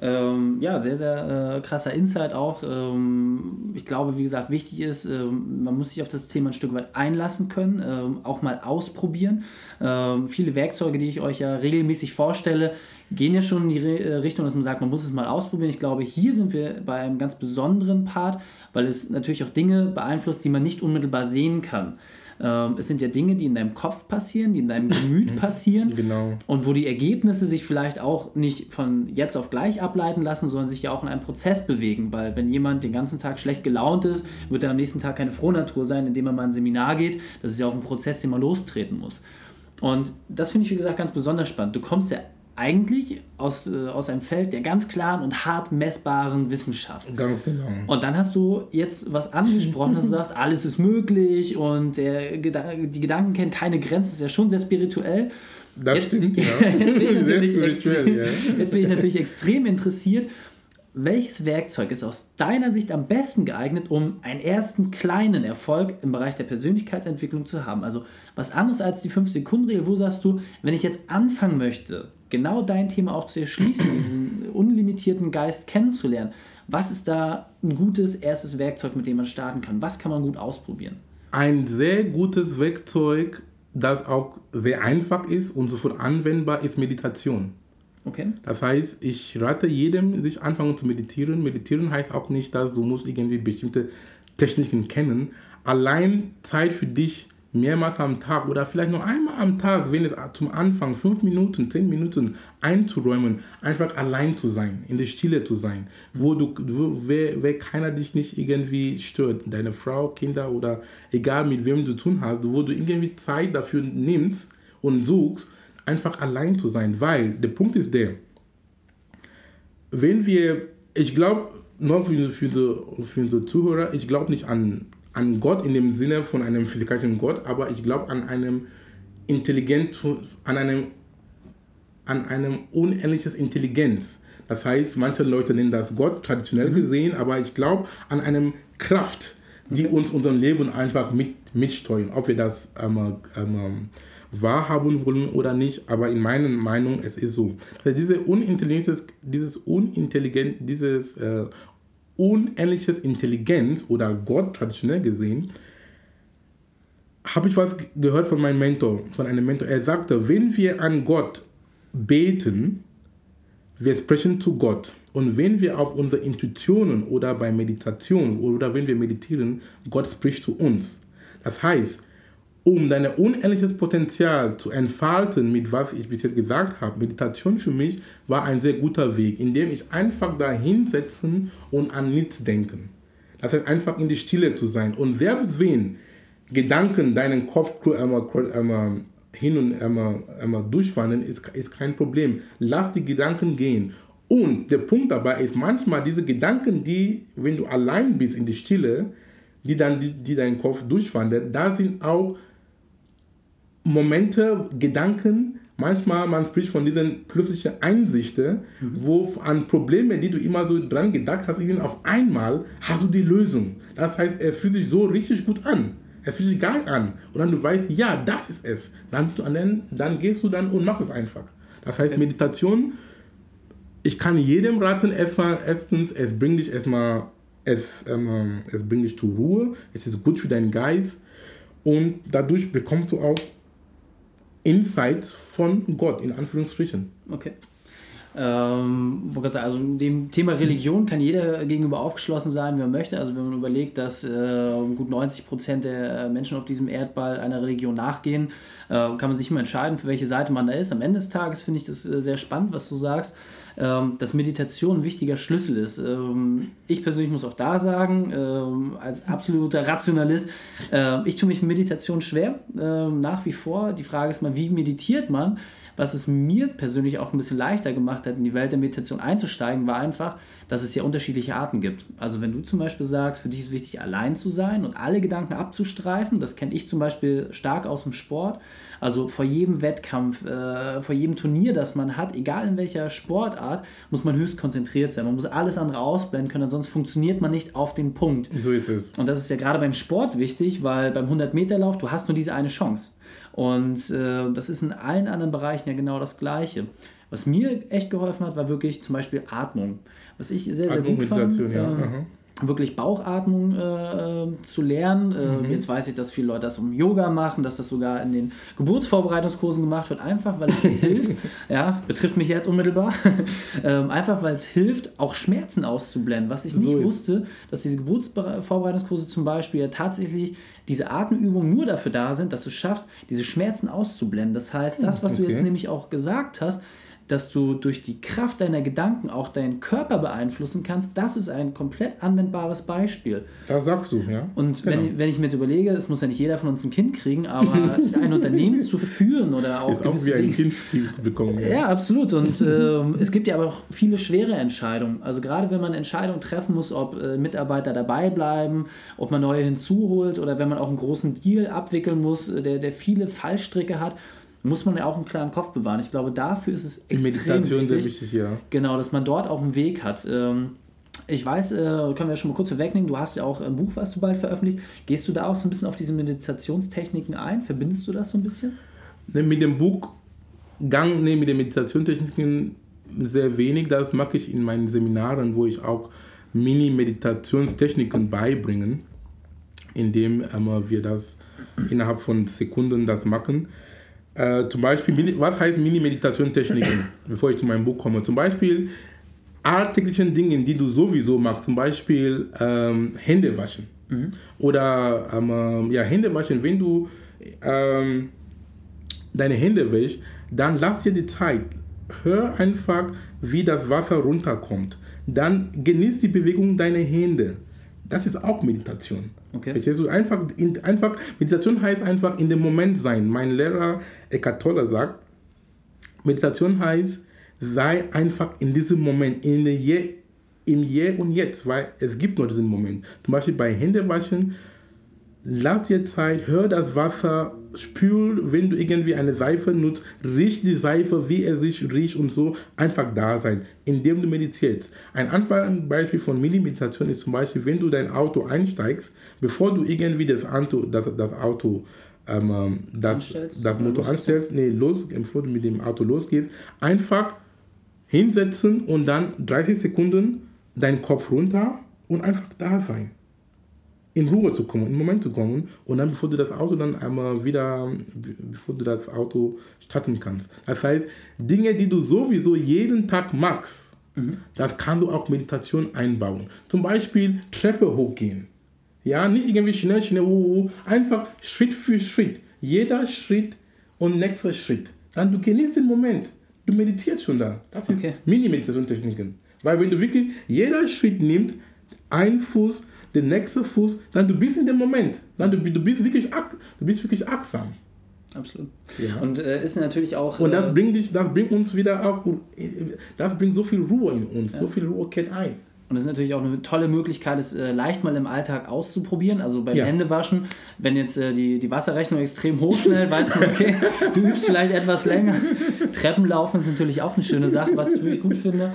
Ähm, ja, sehr, sehr äh, krasser Insight auch. Ähm, ich glaube, wie gesagt, wichtig ist, ähm, man muss sich auf das Thema ein Stück weit einlassen können, ähm, auch mal ausprobieren. Ähm, viele Werkzeuge, die ich euch ja regelmäßig vorstelle, gehen ja schon in die Re äh, Richtung, dass man sagt, man muss es mal ausprobieren. Ich glaube, hier sind wir bei einem ganz besonderen Part, weil es natürlich auch Dinge beeinflusst, die man nicht unmittelbar sehen kann. Ähm, es sind ja Dinge, die in deinem Kopf passieren, die in deinem Gemüt passieren. Genau. Und wo die Ergebnisse sich vielleicht auch nicht von jetzt auf gleich ableiten lassen, sondern sich ja auch in einem Prozess bewegen. Weil wenn jemand den ganzen Tag schlecht gelaunt ist, wird er am nächsten Tag keine Frohnatur sein, indem er mal ein Seminar geht. Das ist ja auch ein Prozess, den man lostreten muss. Und das finde ich, wie gesagt, ganz besonders spannend. Du kommst ja eigentlich aus, äh, aus einem Feld der ganz klaren und hart messbaren Wissenschaft. Ganz genau. Und dann hast du jetzt was angesprochen, dass du sagst, alles ist möglich und der, die Gedanken kennen keine Grenzen, das ist ja schon sehr spirituell. Das jetzt, stimmt, ja. jetzt, bin ich extrem, ja. jetzt bin ich natürlich extrem interessiert, welches Werkzeug ist aus deiner Sicht am besten geeignet, um einen ersten kleinen Erfolg im Bereich der Persönlichkeitsentwicklung zu haben? Also was anderes als die 5-Sekunden-Regel, wo sagst du, wenn ich jetzt anfangen möchte, genau dein Thema auch zu erschließen, diesen unlimitierten Geist kennenzulernen, was ist da ein gutes erstes Werkzeug, mit dem man starten kann? Was kann man gut ausprobieren? Ein sehr gutes Werkzeug, das auch sehr einfach ist und sofort anwendbar ist Meditation. Okay. Das heißt, ich rate jedem, sich anfangen zu meditieren. Meditieren heißt auch nicht, dass du musst irgendwie bestimmte Techniken kennen. Allein Zeit für dich mehrmals am Tag oder vielleicht nur einmal am Tag, wenn es zum Anfang fünf Minuten, zehn Minuten einzuräumen, einfach allein zu sein, in der Stille zu sein, wo du, wer, wer keiner dich nicht irgendwie stört, deine Frau, Kinder oder egal mit wem du zu tun hast, wo du irgendwie Zeit dafür nimmst und suchst, einfach allein zu sein, weil der Punkt ist der, wenn wir, ich glaube, nur für, für, die, für die Zuhörer, ich glaube nicht an, an Gott in dem Sinne von einem physikalischen Gott, aber ich glaube an einem intelligent, an einem, an einem unendliches Intelligenz. Das heißt, manche Leute nennen das Gott traditionell mhm. gesehen, aber ich glaube an eine Kraft, die okay. uns unser Leben einfach mit, mitsteuern. Ob wir das ähm, ähm, wahrhaben wollen oder nicht, aber in meiner Meinung es ist so. Also diese Unintelligenz, dieses unintelligent, dieses äh, unähnliches Intelligenz oder Gott traditionell gesehen, habe ich was gehört von meinem Mentor, von einem Mentor. Er sagte, wenn wir an Gott beten, wir sprechen zu Gott. Und wenn wir auf unsere Intuitionen oder bei Meditation oder wenn wir meditieren, Gott spricht zu uns. Das heißt, um dein unendliches Potenzial zu entfalten, mit was ich bis jetzt gesagt habe, Meditation für mich war ein sehr guter Weg, in dem ich einfach da hinsetzen und an nichts denken. Das heißt, einfach in die Stille zu sein. Und selbst wenn Gedanken deinen Kopf einmal, einmal hin und einmal, einmal durchwandern, ist, ist kein Problem. Lass die Gedanken gehen. Und der Punkt dabei ist, manchmal diese Gedanken, die, wenn du allein bist in die Stille, die dann die, die deinen Kopf durchwandern, da sind auch Momente, Gedanken, manchmal man spricht von diesen plötzlichen Einsichten, mhm. wo an Probleme, die du immer so dran gedacht hast, auf einmal hast du die Lösung. Das heißt, er fühlt sich so richtig gut an. Er fühlt sich geil an. Und dann du weißt, ja, das ist es. Dann, dann, dann gehst du dann und mach es einfach. Das heißt, Meditation, ich kann jedem raten, erstmal, erstens, es bringt dich erstmal, es, ähm, es bringt dich zur Ruhe, es ist gut für deinen Geist und dadurch bekommst du auch Insights von Gott, in Anführungsstrichen. Okay. Ähm, also dem Thema Religion kann jeder gegenüber aufgeschlossen sein, wer möchte. Also wenn man überlegt, dass äh, gut 90 Prozent der Menschen auf diesem Erdball einer Religion nachgehen, äh, kann man sich immer entscheiden, für welche Seite man da ist. Am Ende des Tages finde ich das äh, sehr spannend, was du sagst dass Meditation ein wichtiger Schlüssel ist. Ähm, ich persönlich muss auch da sagen, ähm, als absoluter Rationalist, äh, ich tue mich mit Meditation schwer, nach wie vor. Die Frage ist mal, wie meditiert man? Was es mir persönlich auch ein bisschen leichter gemacht hat, in die Welt der Meditation einzusteigen, war einfach, dass es ja unterschiedliche Arten gibt. Also wenn du zum Beispiel sagst, für dich ist wichtig, allein zu sein und alle Gedanken abzustreifen, das kenne ich zum Beispiel stark aus dem Sport. Also vor jedem Wettkampf, äh, vor jedem Turnier, das man hat, egal in welcher Sportart, muss man höchst konzentriert sein. Man muss alles andere ausblenden können, sonst funktioniert man nicht auf den Punkt. So ist es. Und das ist ja gerade beim Sport wichtig, weil beim 100-Meter-Lauf, du hast nur diese eine Chance. Und äh, das ist in allen anderen Bereichen ja genau das Gleiche. Was mir echt geholfen hat, war wirklich zum Beispiel Atmung. Was ich sehr, sehr gut fand. Ja. Äh, wirklich Bauchatmung äh, zu lernen. Äh, mhm. Jetzt weiß ich, dass viele Leute das um Yoga machen, dass das sogar in den Geburtsvorbereitungskursen gemacht wird, einfach weil es dir hilft. Ja, betrifft mich jetzt unmittelbar. ähm, einfach weil es hilft, auch Schmerzen auszublenden. Was ich nicht so wusste, dass diese Geburtsvorbereitungskurse zum Beispiel ja tatsächlich diese Atemübungen nur dafür da sind, dass du schaffst, diese Schmerzen auszublenden. Das heißt, das, was okay. du jetzt nämlich auch gesagt hast, dass du durch die Kraft deiner Gedanken auch deinen Körper beeinflussen kannst, das ist ein komplett anwendbares Beispiel. Das sagst du, ja. Und genau. wenn, wenn ich mir jetzt überlege, es muss ja nicht jeder von uns ein Kind kriegen, aber ein Unternehmen zu führen oder auch. Ist auch wie ein Kind bekommen. Ja, ja absolut. Und äh, es gibt ja aber auch viele schwere Entscheidungen. Also gerade wenn man Entscheidungen treffen muss, ob äh, Mitarbeiter dabei bleiben, ob man neue hinzuholt oder wenn man auch einen großen Deal abwickeln muss, äh, der, der viele Fallstricke hat muss man ja auch einen klaren Kopf bewahren. Ich glaube, dafür ist es extrem Meditation wichtig, sehr wichtig, ja. Genau, dass man dort auch einen Weg hat. Ähm, ich weiß, äh, können wir schon mal kurz vorwegnehmen, du hast ja auch ein Buch, was du bald veröffentlicht. Gehst du da auch so ein bisschen auf diese Meditationstechniken ein? Verbindest du das so ein bisschen? Ne, mit dem Buch Gang, ne, mit den Meditationstechniken sehr wenig. Das mache ich in meinen Seminaren, wo ich auch Mini-Meditationstechniken beibringen, indem wir das innerhalb von Sekunden das machen. Äh, zum Beispiel, was heißt Mini-Meditation-Techniken, bevor ich zu meinem Buch komme? Zum Beispiel alltäglichen Dingen, die du sowieso machst, zum Beispiel ähm, Hände waschen. Mhm. Oder ähm, ja, Hände waschen, wenn du ähm, deine Hände wäschst, dann lass dir die Zeit. Hör einfach, wie das Wasser runterkommt. Dann genieß die Bewegung deiner Hände. Das ist auch Meditation. Okay. Du? Einfach, in, einfach, Meditation heißt einfach in dem Moment sein. Mein Lehrer Eckhart Tolle sagt, Meditation heißt, sei einfach in diesem Moment, in der Je, im Hier und Jetzt, weil es gibt nur diesen Moment. Zum Beispiel bei Händewaschen lass dir Zeit, hör das Wasser, spül, wenn du irgendwie eine Seife nutzt, riech die Seife, wie er sich riecht und so, einfach da sein, indem du meditierst. Ein einfaches Beispiel von Mini-Meditation ist zum Beispiel, wenn du dein Auto einsteigst, bevor du irgendwie das Auto, das, das Auto ähm, ähm das, das Motor anstellst, nee, los, bevor du mit dem Auto losgehst, einfach hinsetzen und dann 30 Sekunden deinen Kopf runter und einfach da sein in Ruhe zu kommen, in den Moment zu kommen und dann, bevor du das Auto dann einmal wieder, bevor du das Auto starten kannst. Das heißt, Dinge, die du sowieso jeden Tag machst, mhm. das kannst du auch Meditation einbauen. Zum Beispiel Treppe hochgehen. Ja, nicht irgendwie schnell, schnell, uh, uh, einfach Schritt für Schritt. Jeder Schritt und nächster Schritt. Dann du genießt den Moment. Du meditierst schon da. Das okay. ist Mini-Meditation-Techniken. Weil wenn du wirklich jeder Schritt nimmst, ein Fuß, der nächste Fuß, dann du bist in dem Moment. Dann du, du bist wirklich du bist wirklich achtsam. Absolut. Ja. Und äh, ist natürlich auch. Und das äh, bringt dich, das bringt uns wieder auch, das bringt so viel Ruhe in uns, ja. so viel Ruhe kehrt ein. Und das ist natürlich auch eine tolle Möglichkeit, es äh, leicht mal im Alltag auszuprobieren. Also beim ja. Händewaschen, wenn jetzt äh, die, die Wasserrechnung extrem hoch schnell, weiß man, okay, du übst vielleicht etwas länger. Treppenlaufen ist natürlich auch eine schöne Sache, was ich wirklich gut finde.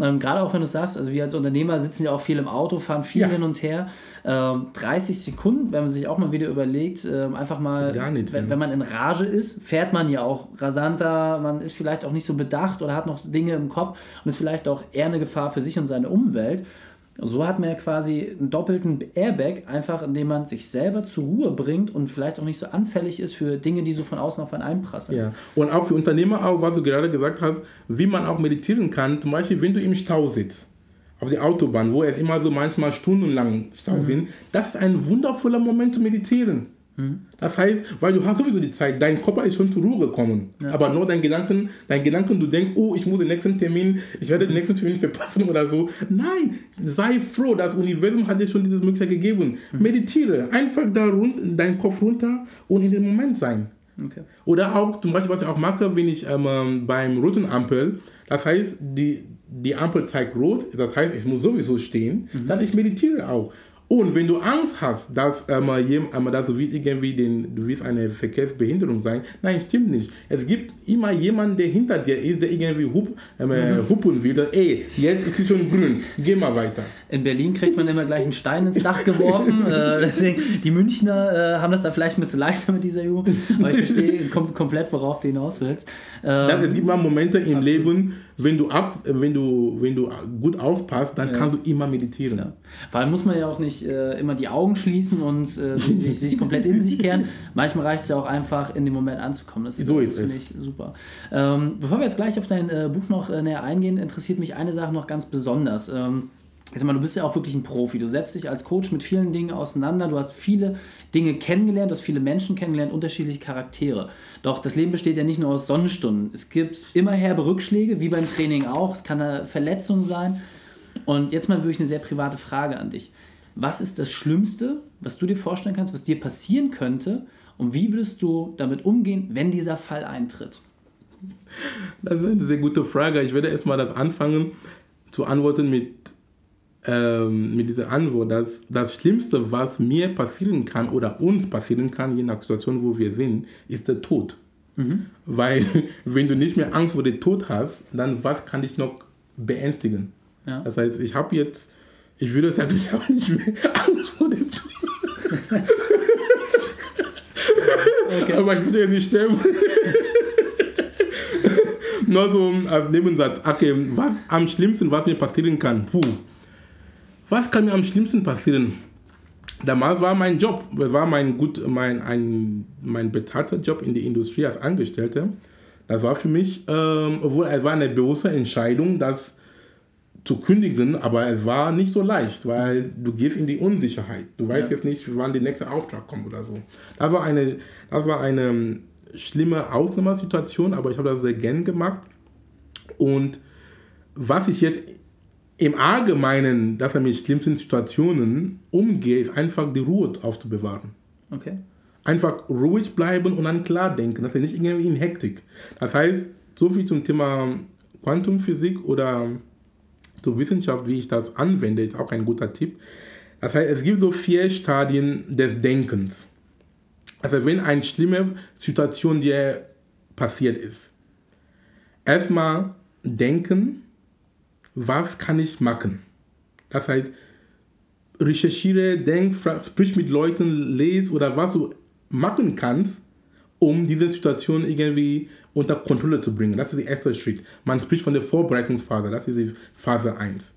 Ähm, Gerade auch wenn du sagst, also wir als Unternehmer sitzen ja auch viel im Auto, fahren viel ja. hin und her. Ähm, 30 Sekunden, wenn man sich auch mal wieder überlegt, ähm, einfach mal, nicht, wenn, ja. wenn, man in Rage ist, fährt man ja auch rasanter, man ist vielleicht auch nicht so bedacht oder hat noch Dinge im Kopf und ist vielleicht auch eher eine Gefahr für sich und seine Umwelt. So hat man ja quasi einen doppelten Airbag, einfach indem man sich selber zur Ruhe bringt und vielleicht auch nicht so anfällig ist für Dinge, die so von außen auf einen einprasseln. Ja. Und auch für Unternehmer, auch was du gerade gesagt hast, wie man auch meditieren kann. Zum Beispiel, wenn du im Stau sitzt, auf der Autobahn, wo es immer so manchmal stundenlang Stau mhm. sind, das ist ein wundervoller Moment zu meditieren. Das heißt, weil du hast sowieso die Zeit, dein Körper ist schon zur Ruhe gekommen. Ja. Aber nur dein Gedanken, dein Gedanken, du denkst, oh, ich muss den nächsten Termin, ich werde den nächsten Termin verpassen oder so. Nein, sei froh, das Universum hat dir schon diese Möglichkeit gegeben. Mhm. Meditiere, einfach da rund, deinen Kopf runter und in den Moment sein. Okay. Oder auch zum Beispiel, was ich auch mache, wenn ich ähm, beim roten Ampel, das heißt, die, die Ampel zeigt rot, das heißt, ich muss sowieso stehen, mhm. dann ich meditiere auch. Und wenn du Angst hast, dass, ähm, ähm, dass du irgendwie den, du willst eine Verkehrsbehinderung sein, nein, stimmt nicht. Es gibt immer jemanden, der hinter dir ist, der irgendwie hup, ähm, mhm. hupen will. Ey, jetzt ist es schon grün, geh mal weiter. In Berlin kriegt man immer gleich einen Stein ins Dach geworfen. äh, deswegen, die Münchner äh, haben das da vielleicht ein bisschen leichter mit dieser Übung. Aber ich verstehe kom komplett, worauf du hinaus willst. Ähm, ja, es gibt mal Momente im absolut. Leben, wenn du, ab, wenn, du, wenn du gut aufpasst, dann ja. kannst du immer meditieren. Ja. Vor allem muss man ja auch nicht äh, immer die Augen schließen und äh, sich, sich, komplett in sich kehren. Manchmal reicht es ja auch einfach, in dem Moment anzukommen. Das, so das finde ich super. Ähm, bevor wir jetzt gleich auf dein äh, Buch noch äh, näher eingehen, interessiert mich eine Sache noch ganz besonders. Ähm, ich sag mal, du bist ja auch wirklich ein Profi. Du setzt dich als Coach mit vielen Dingen auseinander. Du hast viele Dinge kennengelernt, du hast viele Menschen kennengelernt, unterschiedliche Charaktere. Doch das Leben besteht ja nicht nur aus Sonnenstunden. Es gibt immer herbe Rückschläge, wie beim Training auch. Es kann eine Verletzung sein. Und jetzt mal wirklich eine sehr private Frage an dich. Was ist das Schlimmste, was du dir vorstellen kannst, was dir passieren könnte? Und wie würdest du damit umgehen, wenn dieser Fall eintritt? Das ist eine sehr gute Frage. Ich werde erstmal das anfangen zu antworten mit ähm, mit dieser Antwort, dass das Schlimmste, was mir passieren kann oder uns passieren kann, je nach Situation, wo wir sind, ist der Tod. Mhm. Weil, wenn du nicht mehr Angst vor dem Tod hast, dann was kann dich noch beängstigen? Ja. Das heißt, ich habe jetzt, ich würde sagen, ich habe nicht mehr Angst vor dem Tod. okay. Aber ich würde ja nicht sterben. Nur so als Nebensatz, okay, was am schlimmsten, was mir passieren kann, puh was kann mir am schlimmsten passieren? Damals war mein Job, war mein gut, mein, ein, mein bezahlter Job in der Industrie als Angestellter. Das war für mich, ähm, obwohl es war eine bewusste Entscheidung, das zu kündigen, aber es war nicht so leicht, weil du gehst in die Unsicherheit. Du weißt ja. jetzt nicht, wann der nächste Auftrag kommt oder so. Das war eine, das war eine ähm, schlimme Ausnahmesituation, aber ich habe das sehr gern gemacht. Und was ich jetzt im Allgemeinen, dass er mit schlimmsten Situationen umgeht, ist einfach die Ruhe aufzubewahren. Okay. Einfach ruhig bleiben und dann klar denken, dass er nicht irgendwie in Hektik. Das heißt, so viel zum Thema Quantumphysik oder zur Wissenschaft, wie ich das anwende, ist auch ein guter Tipp. Das heißt, es gibt so vier Stadien des Denkens. Also wenn eine schlimme Situation dir passiert ist, erstmal denken, was kann ich machen? Das heißt, recherchiere, denk, sprich mit Leuten, lese oder was du machen kannst, um diese Situation irgendwie unter Kontrolle zu bringen. Das ist der erste Schritt. Man spricht von der Vorbereitungsphase, das ist die Phase 1.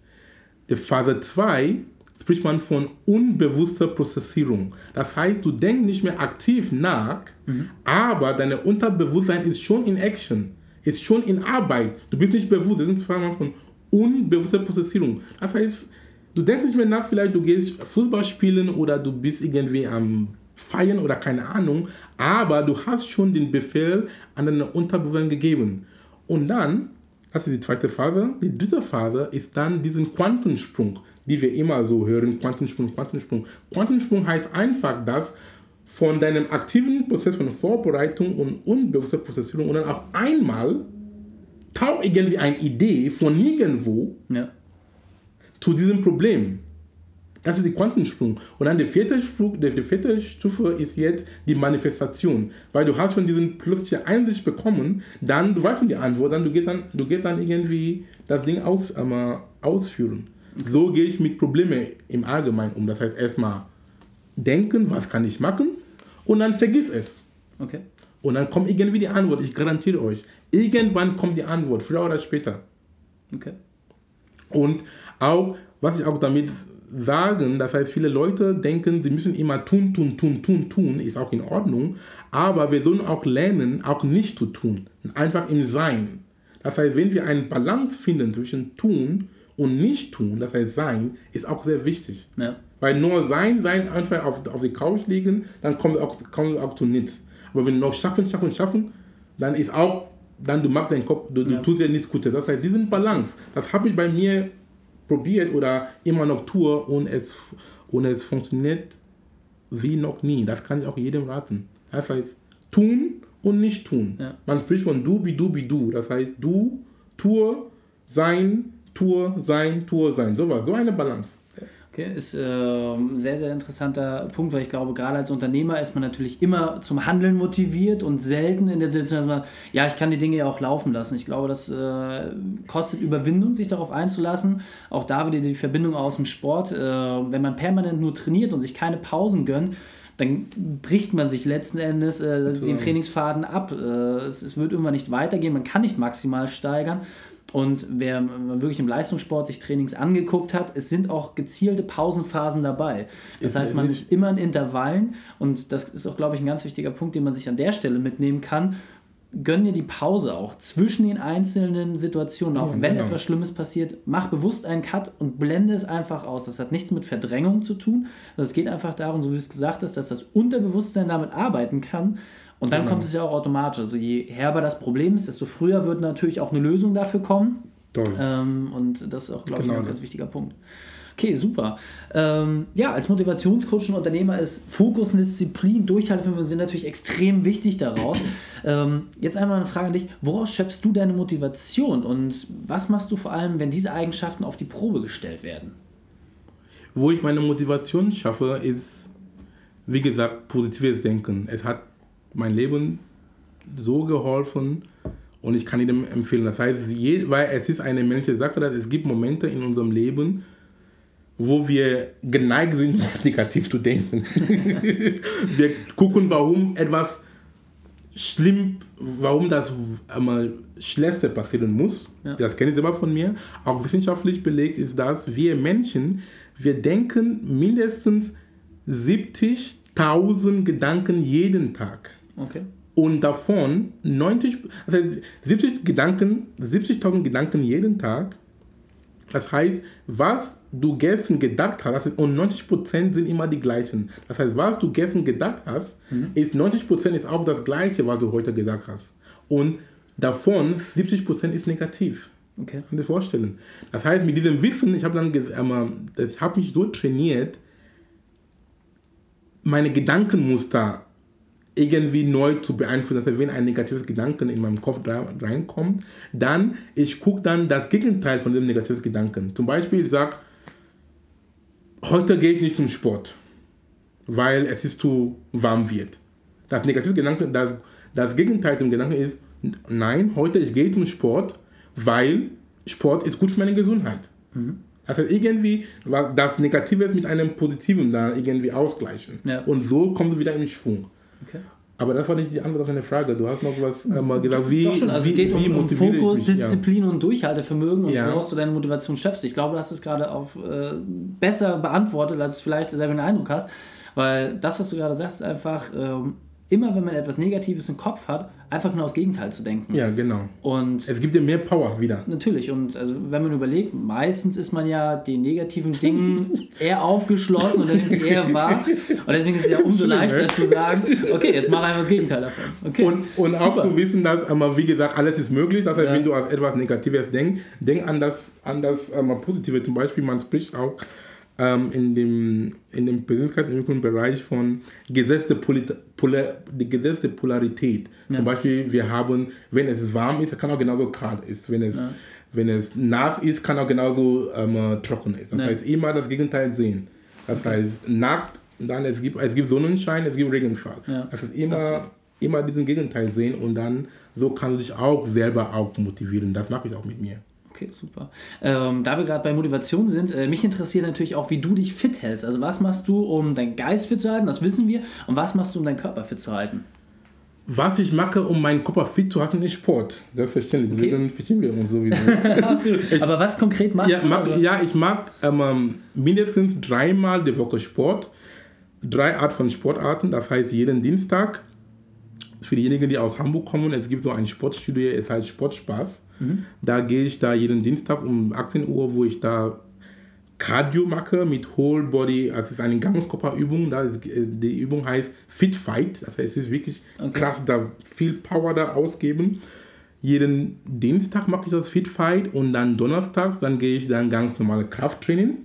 Die Phase 2 spricht man von unbewusster Prozessierung. Das heißt, du denkst nicht mehr aktiv nach, mhm. aber dein Unterbewusstsein ist schon in Action, ist schon in Arbeit. Du bist nicht bewusst. Das sind zweimal von unbewusste Prozessierung. Das heißt, du denkst nicht mehr nach, vielleicht du gehst Fußball spielen oder du bist irgendwie am Feiern oder keine Ahnung, aber du hast schon den Befehl an deine Unterbewusstsein gegeben. Und dann, das ist die zweite Phase, die dritte Phase ist dann diesen Quantensprung, die wir immer so hören, Quantensprung, Quantensprung. Quantensprung heißt einfach, dass von deinem aktiven Prozess von Vorbereitung und unbewusster Prozessierung und dann auf einmal taucht irgendwie eine Idee von nirgendwo ja. zu diesem Problem. Das ist der Quantensprung. Und dann der vierte, Sprung, der, der vierte Stufe ist jetzt die Manifestation. Weil du hast schon diesen plötzlichen Einsicht bekommen, dann, du weißt schon die Antwort, dann du gehst dann, du gehst dann irgendwie das Ding aus, äh, ausführen. So gehe ich mit Problemen im Allgemeinen um. Das heißt erstmal denken, was kann ich machen und dann vergiss es. Okay. Und dann kommt irgendwie die Antwort, ich garantiere euch. Irgendwann kommt die Antwort, früher oder später. Okay. Und auch, was ich auch damit sagen, das heißt, viele Leute denken, sie müssen immer tun, tun, tun, tun, tun, ist auch in Ordnung, aber wir sollen auch lernen, auch nicht zu tun, einfach im Sein. Das heißt, wenn wir eine Balance finden zwischen tun und nicht tun, das heißt sein, ist auch sehr wichtig. Ja. Weil nur sein, sein, einfach auf, auf die Couch liegen, dann kommt auch, kommt auch zu nichts. Aber wenn wir noch schaffen, schaffen, schaffen, dann ist auch dann du machst deinen Kopf, du, ja. du tust ja nichts Gutes. Das heißt, diesen Balance, das habe ich bei mir probiert oder immer noch tue und es, und es funktioniert wie noch nie. Das kann ich auch jedem raten. Das heißt, tun und nicht tun. Ja. Man spricht von du, wie du, wie du. Das heißt, du, tue, sein, tue, sein, tue, sein. So was, so eine Balance. Okay, ist äh, ein sehr, sehr interessanter Punkt, weil ich glaube, gerade als Unternehmer ist man natürlich immer zum Handeln motiviert und selten in der Situation, dass man, ja, ich kann die Dinge ja auch laufen lassen. Ich glaube, das äh, kostet Überwindung, sich darauf einzulassen. Auch da wieder die Verbindung aus dem Sport. Äh, wenn man permanent nur trainiert und sich keine Pausen gönnt, dann bricht man sich letzten Endes äh, den Trainingsfaden ab. Äh, es, es wird irgendwann nicht weitergehen, man kann nicht maximal steigern. Und wer wirklich im Leistungssport sich Trainings angeguckt hat, es sind auch gezielte Pausenphasen dabei. Das heißt, man ist immer in Intervallen und das ist auch, glaube ich, ein ganz wichtiger Punkt, den man sich an der Stelle mitnehmen kann. Gönn dir die Pause auch zwischen den einzelnen Situationen, auch Ja, wenn genau. etwas Schlimmes passiert, mach bewusst einen Cut und blende es einfach aus. Das hat nichts mit Verdrängung zu tun. Es geht einfach darum, so wie du es gesagt hast, dass das Unterbewusstsein damit arbeiten kann. Und dann Genau. kommt es ja auch automatisch. Also je herber das Problem ist, desto früher wird natürlich auch eine Lösung dafür kommen. Ähm, und das ist auch, glaube ich, Genau ein ganz, das. ganz wichtiger Punkt. Okay, super. Ähm, ja, als Motivationscoach und Unternehmer ist Fokus und Disziplin, Durchhaltevermögen sind natürlich extrem wichtig daraus. ähm, jetzt einmal eine Frage an dich. Woraus schöpfst du deine Motivation und was machst du vor allem, wenn diese Eigenschaften auf die Probe gestellt werden? Wo ich meine Motivation schaffe, ist, wie gesagt, positives Denken. Es hat mein Leben so geholfen und ich kann jedem empfehlen. Das heißt, weil es ist eine menschliche Sache, dass es gibt Momente in unserem Leben, wo wir geneigt sind, negativ zu denken. wir gucken, warum etwas schlimm, warum das einmal Schlechte passieren muss. Ja. Das kenne ich selber von mir. Auch wissenschaftlich belegt ist das, wir Menschen, wir denken mindestens 70.000 Gedanken jeden Tag. Okay. Und davon 90, also 70 Gedanken, 70.000 Gedanken jeden Tag. Das heißt, was du gestern gedacht hast, das ist, und 90% sind immer die gleichen. Das heißt, was du gestern gedacht hast, ist 90% ist auch das gleiche, was du heute gesagt hast. Und davon 70% ist negativ. Okay. Kann dir vorstellen. Das heißt, mit diesem Wissen, ich habe dann, ähm, ich habe mich so trainiert, meine Gedankenmuster irgendwie neu zu beeinflussen. Heißt, wenn ein negatives Gedanken in meinem Kopf reinkommt, dann ich gucke dann das Gegenteil von dem negativen Gedanken. Zum Beispiel, ich sage, heute gehe ich nicht zum Sport, weil es ist zu warm wird. Das negative Gedanke, das, das Gegenteil zum Gedanken ist, nein, heute ich gehe zum Sport, weil Sport ist gut für meine Gesundheit. Das heißt, irgendwie das Negative mit einem Positiven da irgendwie ausgleichen. Ja. Und so kommst du wieder in Schwung. Okay. Aber das war nicht die Antwort auf deine Frage. Du hast noch was äh, mal gesagt, wie, Doch schon, also wie, es geht um, um Fokus, mich? Ja. Disziplin und Durchhaltevermögen und Ja. woraus du deine Motivation schöpfst. Ich glaube, du hast es gerade auf äh, besser beantwortet, als du vielleicht selber den Eindruck hast, weil das, was du gerade sagst, ist einfach ähm, immer, wenn man etwas Negatives im Kopf hat, einfach genau das Gegenteil zu denken. Ja, genau. Und Es gibt dir mehr Power wieder. Natürlich, und also wenn man überlegt, meistens ist man ja den negativen Dingen eher aufgeschlossen und die eher wahr. Und deswegen ist es ja umso Schlimm, leichter ne? zu sagen, okay, jetzt mach einfach das Gegenteil davon. Okay. Und, und auch zu wissen, dass, ähm, wie gesagt, alles ist möglich. Das heißt, Ja. wenn du an etwas Negatives denkst, denk an das, an das ähm, Positive. Zum Beispiel, man spricht auch ähm, in dem, in dem Persönlichkeitsentwicklungsbereich von Gesetz der, Polit Polar die Polarität. Zum Beispiel, wir haben, wenn es warm ist, kann auch genauso kalt ist. Wenn es, wenn es nass ist, kann auch genauso ähm, trocken ist. Das Ja. heißt, immer das Gegenteil sehen. Das heißt, nackt, dann es gibt, es gibt Sonnenschein, es gibt Regenfall. Ja. Das ist immer, immer diesen Gegenteil sehen und dann so kannst du dich auch selber auch motivieren. Das mache ich auch mit mir. Okay, super. Ähm, da wir gerade bei Motivation sind, äh, mich interessiert natürlich auch, wie du dich fit hältst. Also was machst du, um deinen Geist fit zu halten, das wissen wir. Und was machst du, um deinen Körper fit zu halten? Was ich mache, um meinen Körper fit zu halten, ist Sport. Selbstverständlich. Okay. Deswegen verstehen wir uns sowieso. Absolut. Aber was konkret machst ja, du? mag, Also- ja, ich mag ähm, mindestens dreimal die Woche Sport. Drei Art von Sportarten, das heißt jeden Dienstag. Für diejenigen, die aus Hamburg kommen, es gibt so ein Sportstudio, es heißt Sportspaß. Da gehe ich da jeden Dienstag um 18 Uhr, wo ich da Cardio mache mit Whole Body, also es ist eine Ganzkörperübung. Da ist, äh, die Übung heißt Fit Fight, das heißt, es ist wirklich Okay. krass, da viel Power da ausgeben. Jeden Dienstag mache ich das Fit Fight und dann donnerstags, dann gehe ich dann ganz normale Krafttraining.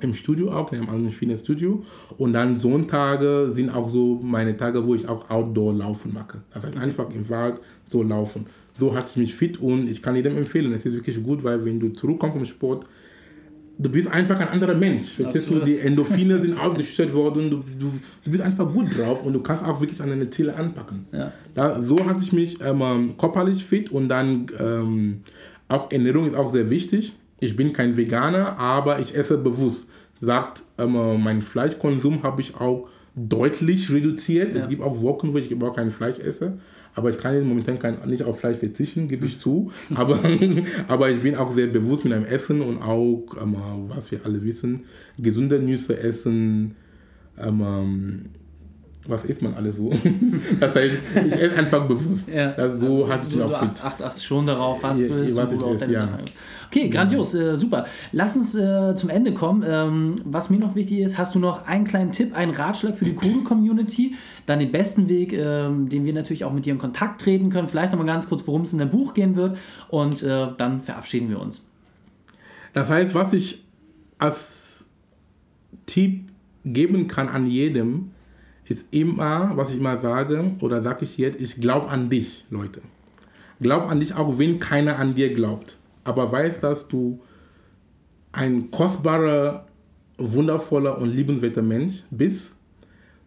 im Studio auch, in einem anderen Fitnessstudio. Und dann Sonntage sind auch so meine Tage, wo ich auch Outdoor laufen mache. Also einfach im Wald so laufen. So hat es mich fit und ich kann jedem empfehlen. Es ist wirklich gut, weil wenn du zurückkommst vom Sport, du bist einfach ein anderer Mensch. Verstehst du? Die Endorphine sind ausgeschüttet worden, du, du, du bist einfach gut drauf und du kannst auch wirklich an deine Ziele anpacken. Ja. Da, so hatte ich mich ähm, körperlich fit und dann ähm, auch Ernährung ist auch sehr wichtig. Ich bin kein Veganer, aber ich esse bewusst. Sagt, ähm, mein Fleischkonsum habe ich auch deutlich reduziert. Ja. Es gibt auch Wochen, wo ich überhaupt kein Fleisch esse. Aber ich kann momentan kein, nicht auf Fleisch verzichten, gebe ich zu. Aber, aber ich bin auch sehr bewusst mit einem Essen und auch, ähm, was wir alle wissen, gesunde Nüsse essen. Ähm, was isst man alles so? das heißt, ich esse einfach bewusst. Ja. Das, so also, hattest du auch fit. Acht, acht schon darauf, was ja, du isst, was du auch deine ja. Okay, grandios, äh, super. Lass uns äh, zum Ende kommen. Ähm, was mir noch wichtig ist, hast du noch einen kleinen Tipp, einen Ratschlag für die Kodo-Community? Dann den besten Weg, ähm, den wir natürlich auch mit dir in Kontakt treten können. Vielleicht nochmal ganz kurz, worum es in dem Buch gehen wird. Und äh, dann verabschieden wir uns. Das heißt, was ich als Tipp geben kann an jedem, ist immer, was ich mal sage, oder sage ich jetzt, ich glaube an dich, Leute. Glaub an dich, auch wenn keiner an dir glaubt. Aber weiß, dass du ein kostbarer, wundervoller und liebenswerter Mensch bist.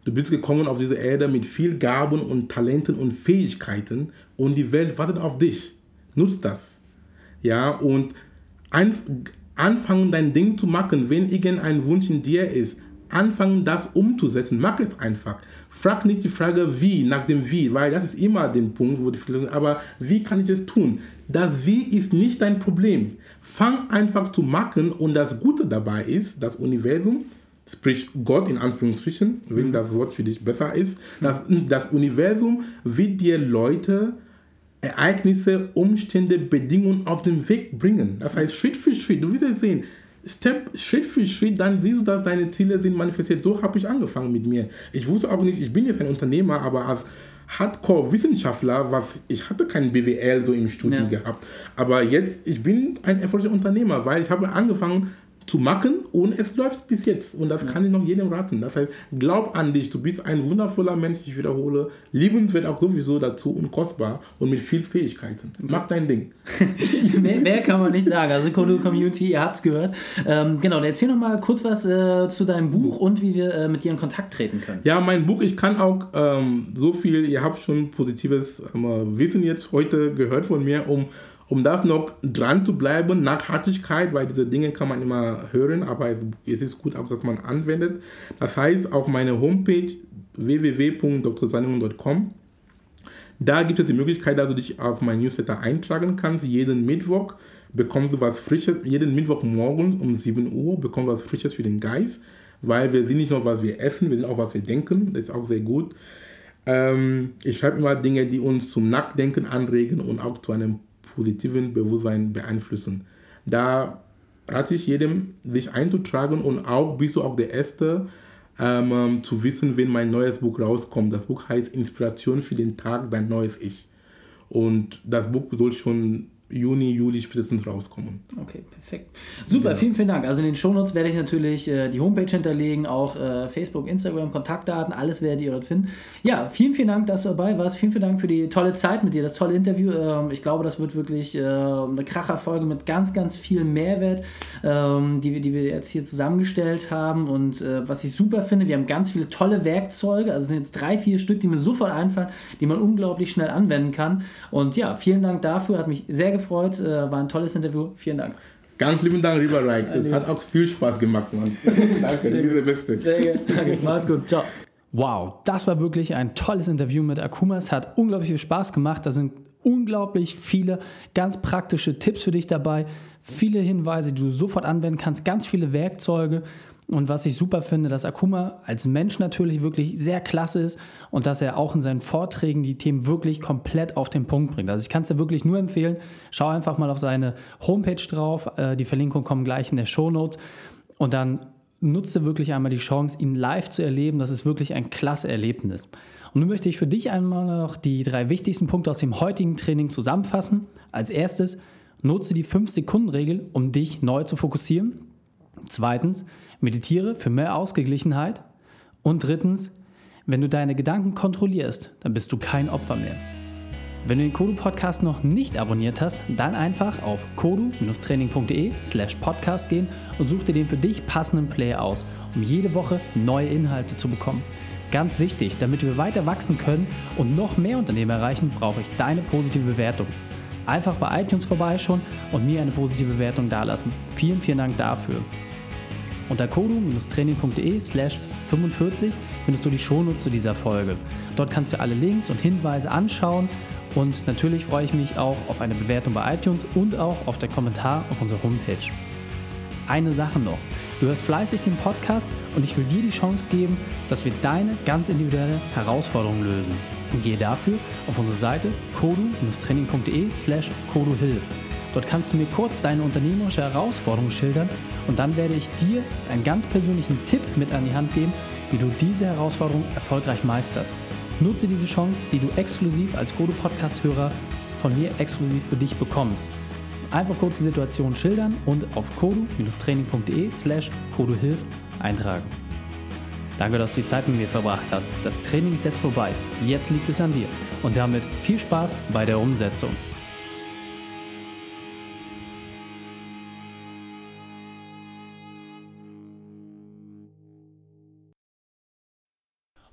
Du bist gekommen auf diese Erde mit viel Gaben und Talenten und Fähigkeiten und die Welt wartet auf dich. Nutz das. Ja, und anfangen dein Ding zu machen, wenn irgendein Wunsch in dir ist, anfangen, das umzusetzen. Mach es einfach. Frag nicht die Frage wie, nach dem Wie, weil das ist immer der Punkt, wo die sind. Aber wie kann ich es tun? Das Wie ist nicht dein Problem. Fang einfach zu machen und das Gute dabei ist, das Universum, sprich Gott in Anführungsstrichen, wenn das Wort für dich besser ist, das, das Universum wird dir Leute, Ereignisse, Umstände, Bedingungen auf den Weg bringen. Das heißt, Schritt für Schritt, du wirst es sehen, Step, Schritt für Schritt, dann siehst du, dass deine Ziele sind manifestiert. So habe ich angefangen mit mir. Ich wusste auch nicht, ich bin jetzt ein Unternehmer, aber als Hardcore-Wissenschaftler, was ich hatte kein BWL so im Studium ja. gehabt. Aber jetzt, ich bin ein erfolgreicher Unternehmer, weil ich habe angefangen, zu machen und es läuft bis jetzt. Und das ja. kann ich noch jedem raten. Das heißt, glaub an dich, du bist ein wundervoller Mensch, ich wiederhole. Liebenswert auch sowieso dazu und kostbar und mit viel Fähigkeiten. Mach dein Ding. mehr, mehr, kann man nicht sagen. Also Kodo Community, ihr habt es gehört. Ähm, genau, erzähl noch mal kurz was äh, zu deinem Buch und wie wir äh, mit dir in Kontakt treten können. Ja, mein Buch, ich kann auch ähm, so viel, ihr habt schon positives ähm, Wissen jetzt heute gehört von mir, um um da noch dran zu bleiben, Nachhaltigkeit, weil diese Dinge kann man immer hören, aber es ist gut auch, dass man anwendet. Das heißt, auf meiner Homepage www.drsanimon.com da gibt es die Möglichkeit, dass du dich auf mein Newsletter eintragen kannst. Jeden Mittwoch bekommst du was Frisches, jeden Mittwochmorgen um 7 Uhr bekommst du was Frisches für den Geist, weil wir sind nicht nur, was wir essen, wir sind auch, was wir denken. Das ist auch sehr gut. Ähm, ich schreibe immer Dinge, die uns zum Nachdenken anregen und auch zu einem positiven Bewusstsein beeinflussen. Da rate ich jedem, sich einzutragen und auch bist du auch der Erste, ähm, ähm, zu wissen, wenn mein neues Buch rauskommt. Das Buch heißt Inspiration für den Tag, dein neues Ich. Und das Buch soll schon Juni, Juli spätestens rauskommen. Okay, perfekt. Super, ja. vielen, vielen Dank. Also in den Shownotes werde ich natürlich äh, die Homepage hinterlegen, auch äh, Facebook, Instagram, Kontaktdaten, alles werdet ihr dort finden. Ja, vielen, vielen Dank, dass du dabei warst. Vielen, vielen Dank für die tolle Zeit mit dir, das tolle Interview. Ähm, ich glaube, das wird wirklich äh, eine Kracherfolge mit ganz, ganz viel Mehrwert, ähm, die, die wir jetzt hier zusammengestellt haben. Und äh, was ich super finde, wir haben ganz viele tolle Werkzeuge. Also es sind jetzt drei, vier Stück, die mir sofort einfallen, die man unglaublich schnell anwenden kann. Und ja, vielen Dank dafür. Hat mich sehr gefreut, äh, war ein tolles Interview. Vielen Dank. Ganz lieben Dank, lieber Reich. Es hat auch viel Spaß gemacht, Mann. Danke, du bist der Beste. Sehr gerne. Danke, mach's gut. Ciao. Wow, das war wirklich ein tolles Interview mit Akuma. Es hat unglaublich viel Spaß gemacht. Da sind unglaublich viele ganz praktische Tipps für dich dabei. Viele Hinweise, die du sofort anwenden kannst. Ganz viele Werkzeuge. Und was ich super finde, dass Akuma als Mensch natürlich wirklich sehr klasse ist und dass er auch in seinen Vorträgen die Themen wirklich komplett auf den Punkt bringt. Also ich kann es dir wirklich nur empfehlen, schau einfach mal auf seine Homepage drauf, äh, die Verlinkung kommt gleich in der Show Notes und dann nutze wirklich einmal die Chance, ihn live zu erleben. Das ist wirklich ein klasse Erlebnis. Und nun möchte ich für dich einmal noch die drei wichtigsten Punkte aus dem heutigen Training zusammenfassen. Als erstes, nutze die 5-Sekunden-Regel, um dich neu zu fokussieren. Zweitens, meditiere für mehr Ausgeglichenheit. Und drittens, wenn du deine Gedanken kontrollierst, dann bist du kein Opfer mehr. Wenn du den Kodu Podcast noch nicht abonniert hast, dann einfach auf kodu-training.de slash podcast gehen und such dir den für dich passenden Player aus, um jede Woche neue Inhalte zu bekommen. Ganz wichtig, damit wir weiter wachsen können und noch mehr Unternehmen erreichen, brauche ich deine positive Bewertung. Einfach bei iTunes vorbeischauen und mir eine positive Bewertung dalassen. Vielen, vielen Dank dafür. Unter kodu-training.de slash 45 findest du die Shownotes zu dieser Folge. Dort kannst du alle Links und Hinweise anschauen und natürlich freue ich mich auch auf eine Bewertung bei iTunes und auch auf den Kommentar auf unserer Homepage. Eine Sache noch. Du hörst fleißig den Podcast und ich will dir die Chance geben, dass wir deine ganz individuelle Herausforderung lösen. Und gehe dafür auf unsere Seite kodu-training.de slash koduhilf. Dort kannst du mir kurz deine unternehmerische Herausforderung schildern und dann werde ich dir einen ganz persönlichen Tipp mit an die Hand geben, wie du diese Herausforderung erfolgreich meisterst. Nutze diese Chance, die du exklusiv als Kodo Podcast Hörer von mir exklusiv für dich bekommst. Einfach kurze Situation schildern und auf kodu-training.de slash kodohilf eintragen. Danke, dass du die Zeit mit mir verbracht hast. Das Training ist jetzt vorbei. Jetzt liegt es an dir. Und damit viel Spaß bei der Umsetzung.